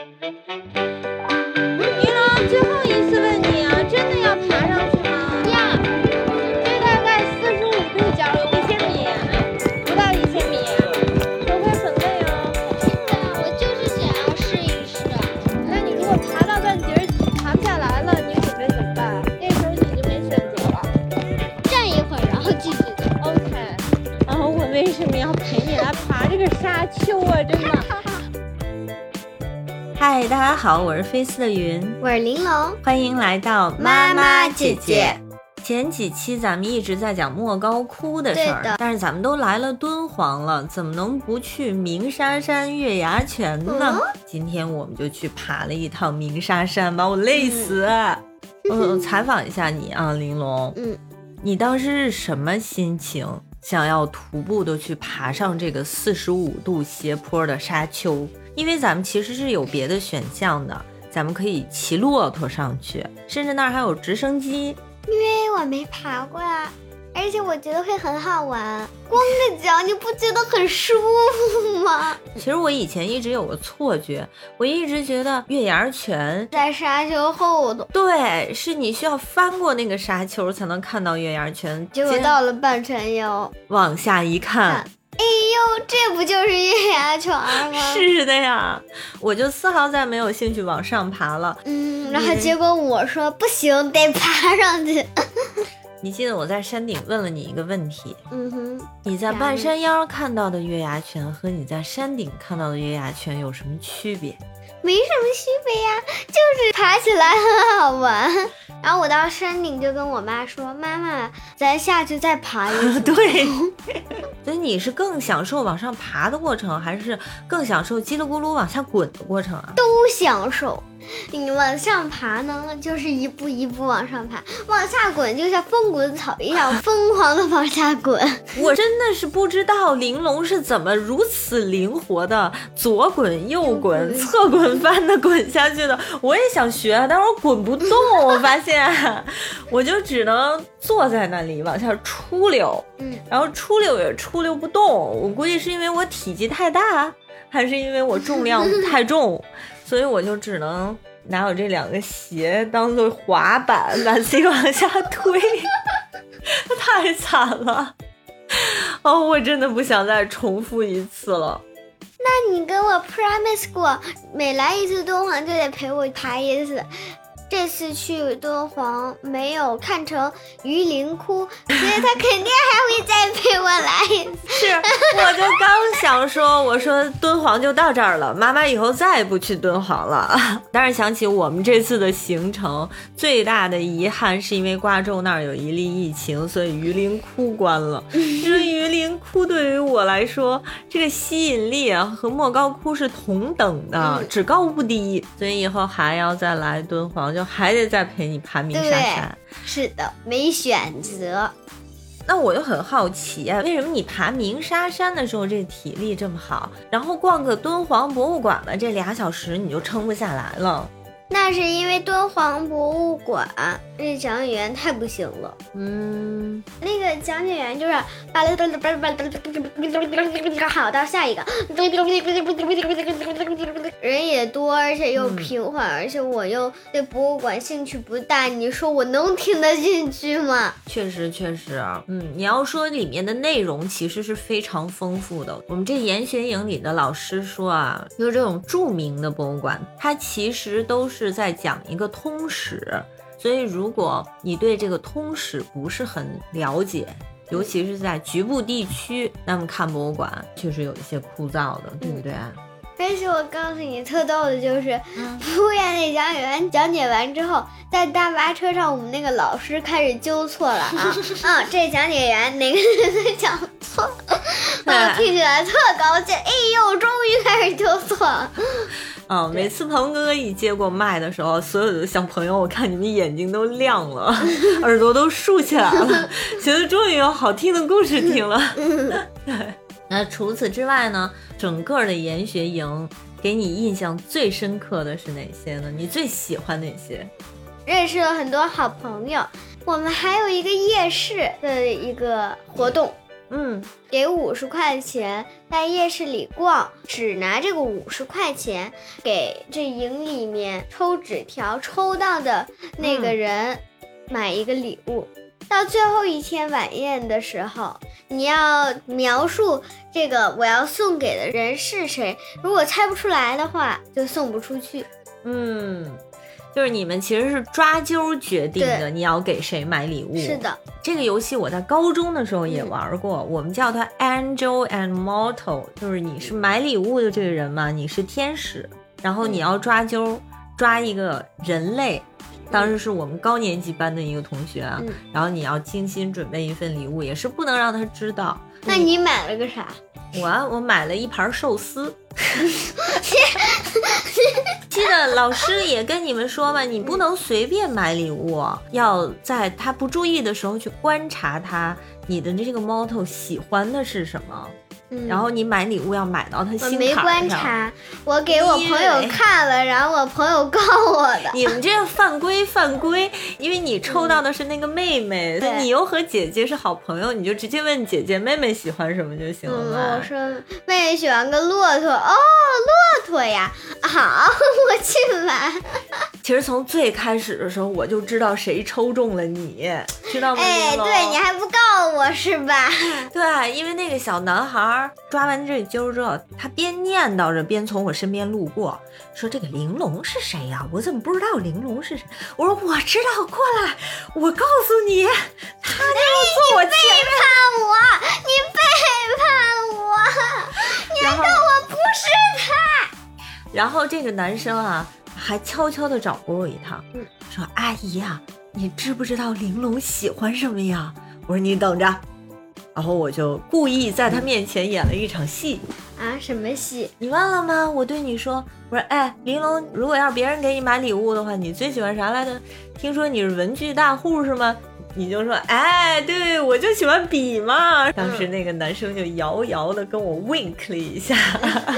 云龙，最后一次问你啊，真的要爬上去吗？呀，这大概四十五度角，有一千米，不到一千米，手会很累哦。是的，我就是想要试一试。那你如果爬到半截爬不下来了，你准备怎么办？那时候你就没选择了。站一会儿，然后继续走。OK，然后我为什么要陪你来爬这个沙丘啊？真的。嗨，大家好，我是菲斯的云，我是玲珑，欢迎来到妈妈姐姐。前几期咱们一直在讲莫高窟的事儿，但是咱们都来了敦煌了，怎么能不去鸣沙山月牙泉呢？嗯今天我们就去爬了一趟鸣沙山，把我累死。嗯，采访一下你啊，玲珑，嗯，你当时是什么心情？想要徒步的去爬上这个四十五度斜坡的沙丘，因为咱们其实是有别的选项的，咱们可以骑骆驼上去，甚至那儿还有直升机。因为我没爬过啊，而且我觉得会很好玩。光着脚，你不觉得很舒服吗？其实我以前一直有个错觉，我一直觉得月牙泉，在沙丘后头，对，是你需要翻过那个沙丘才能看到月牙泉。结果接到了半山腰，往下一看呦，这不就是月牙 泉吗？。是的呀，我就丝毫再没有兴趣往上爬了。嗯，然后结果我说不行，得爬上去。你记得我在山顶问了你一个问题，嗯哼，你在半山腰看到的月牙泉和你在山顶看到的月牙泉有什么区别？没什么区别呀，就是爬起来很好玩。然后我到山顶就跟我妈说：“妈妈，咱下去再爬一次。对，所以你是更享受往上爬的过程，还是更享受叽里咕噜往下滚的过程啊？都享受。你往上爬呢，就是一步一步往上爬；往下滚，就像风滚草一样 疯狂的往下滚。我真的是不知道玲珑是怎么如此灵活的左滚右滚、侧滚 翻的滚下去的。我也想学，但是我滚不动。我发现，我就只能坐在那里往下出溜，嗯，然后出溜也出溜不动。我估计是因为我体积太大，还是因为我重量太重，所以我就只能拿我这两个鞋当做滑板，把自己往下推。太惨了。哦，我真的不想再重复一次了。那你跟我 promise 过，每来一次敦煌就得陪我爬一次。这次去敦煌没有看成榆林窟，所以他肯定还会再陪我来一次。是，我就刚想说，我说敦煌就到这儿了，妈妈以后再也不去敦煌了。但是想起我们这次的行程，最大的遗憾是因为瓜州那儿有一例疫情，所以榆林窟关了。因为榆林窟对于我来说，这个吸引力啊和莫高窟是同等的，嗯只高不低，所以以后还要再来敦煌，就还得再陪你爬鸣沙山。是的，没选择。那我就很好奇啊，为什么你爬鸣沙山的时候这体力这么好，然后逛个敦煌博物馆吧这俩小时你就撑不下来了？那是因为敦煌博物馆那讲解员太不行了。嗯，那个讲解员就是巴拉巴拉巴拉巴拉巴拉，好到下一个，多，而且又平缓，而且我又对博物馆兴趣不大，你说我能听得进去吗？确实确实，嗯，你要说里面的内容其实是非常丰富的。我们这研学营里的老师说啊，就这种著名的博物馆，它其实都是在讲一个通史。所以，如果你对这个通史不是很了解，尤其是在局部地区，那么看博物馆确实有一些枯燥的，对不对？但是我告诉你，特逗的就是，服务员那讲解员讲解完之后，在大巴车上，我们那个老师开始纠错了啊嗯！这讲解员哪个人讲错了？我听起来特高兴，哎呦，终于开始纠错了。嗯，每次鹏哥哥一接过麦的时候，所有的小朋友，我看你们眼睛都亮了，耳朵都竖起来了，觉得终于有好听的故事听了。对，那除此之外呢，整个的研学营给你印象最深刻的是哪些呢？你最喜欢哪些？认识了很多好朋友。我们还有一个夜市的一个活动，嗯给五十块钱，在夜市里逛，只拿这个五十块钱给这营里面抽纸条，抽到的那个人买一个礼物。到最后一天晚宴的时候，你要描述这个我要送给的人是谁。如果猜不出来的话，就送不出去。嗯，就是你们其实是抓阄决定的，你要给谁买礼物。是的，这个游戏我在高中的时候也玩过，我们叫它 Angel and Mortal，就是你是买礼物的这个人嘛，你是天使，然后你要抓阄，抓一个人类。当时是我们高年级班的一个同学啊，嗯然后你要精心准备一份礼物，也是不能让他知道。那你买了个啥？我啊，我买了一盘寿司。记得老师也跟你们说嘛，你不能随便买礼物，要在他不注意的时候去观察他，你的这个 motto 喜欢的是什么，嗯然后你买礼物要买到他我心没坎儿上。观察，我给我朋友看了，然后我朋友告我的。你们这个犯规犯规，因为你抽到的是那个妹妹，对你又和姐姐是好朋友，你就直接问姐姐妹妹喜欢什么就行了嗯，嘛。我说妹妹喜欢个骆驼，哦，骆驼呀，好，我去买。其实从最开始的时候我就知道谁抽中了你，知道吗？哎，对，你还不告我是吧？对，因为那个小男孩儿抓完这阄之后，他边念叨着边从我身边路过，说：“这个玲珑是谁呀、我怎么不知道玲珑是谁？”我说：“我知道，过来，我告诉你，他就坐我前面。叛我，你背叛我，你 还然后告我不是他。然后这个男生啊，还悄悄地找过我一趟，嗯说：“阿姨呀、你知不知道玲珑喜欢什么呀？”我说：“你等着。”然后我就故意在他面前演了一场戏。啊，什么戏？你忘了吗？我对你说，我说，哎，玲珑，如果要是别人给你买礼物的话，你最喜欢啥来着？听说你是文具大户是吗？你就说，哎，对，我就喜欢笔嘛。当时那个男生就遥遥的跟我 wink 了一下。但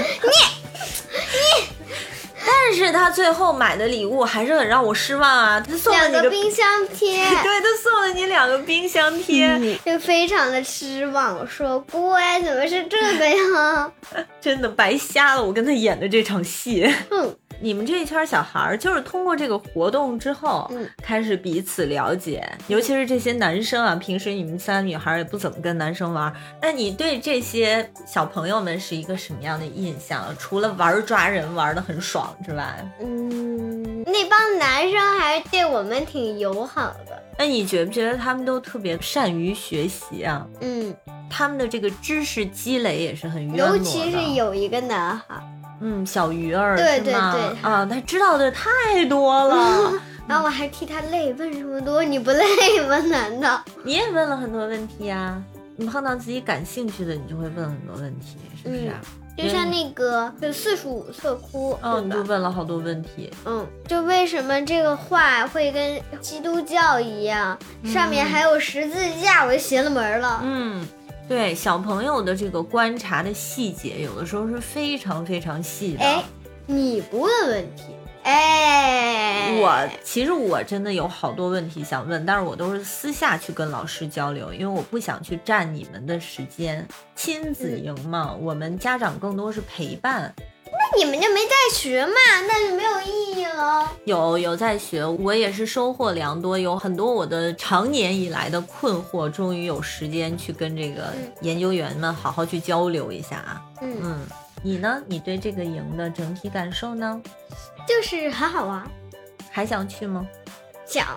是他最后买的礼物还是很让我失望啊！他送了两你个个冰箱贴。对他送了你两个冰箱贴，就非常的失望，我说乖，怎么是这个呀？真的白瞎了我跟他演的这场戏。哼，你们这一圈小孩儿，就是通过这个活动之后，嗯开始彼此了解，尤其是这些男生啊，平时你们仨女孩儿也不怎么跟男生玩儿，那你对这些小朋友们是一个什么样的印象？除了玩抓人玩的很爽之外，嗯，那帮男生还是对我们挺友好的。那你觉不觉得他们都特别善于学习啊？嗯，他们的这个知识积累也是很渊博的。尤其是有一个男孩，嗯，小鱼儿对对对啊，他知道的太多了。然后我还替他累，问这么多，你不累吗？难道？你也问了很多问题啊、你碰到自己感兴趣的，你就会问很多问题，是不是啊？就像那个就四十五色窟，哦，你就？问了好多问题。嗯，就为什么这个画会跟基督教一样，上面还有十字架，我就邪了门了。嗯，对，小朋友的这个观察的细节，有的时候是非常非常细的。哎，你不问问题，哎，我其实我真的有好多问题想问，但是我都是私下去跟老师交流，因为我不想去占你们的时间。亲子营嘛，我们家长更多是陪伴。那你们就没在学嘛，那就没有意义了。有有在学，我也是收获良多，有很多我的长年以来的困惑，终于有时间去跟这个嗯研究员们好好去交流一下啊。嗯，嗯，你呢？你对这个营的整体感受呢？就是很好玩，还想去吗？想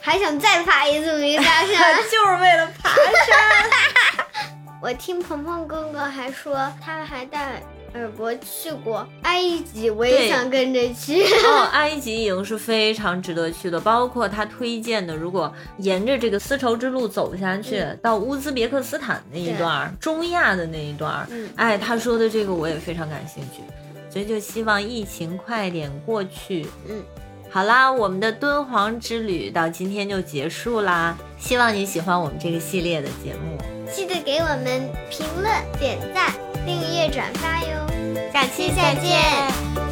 还想再爬一次梅沙山。就是为了爬山。我听鹏鹏哥哥还说，他还带尔博去过埃及，我也想跟着去。哦，埃及营是非常值得去的，包括他推荐的，如果沿着这个丝绸之路走下去，嗯到乌兹别克斯坦那一段儿，中亚的那一段儿，嗯哎，他说的这个我也非常感兴趣，所以就希望疫情快点过去。嗯，好啦，我们的敦煌之旅到今天就结束啦，希望你喜欢我们这个系列的节目，记得给我们评论、点赞、订阅、转发哟。下期再见。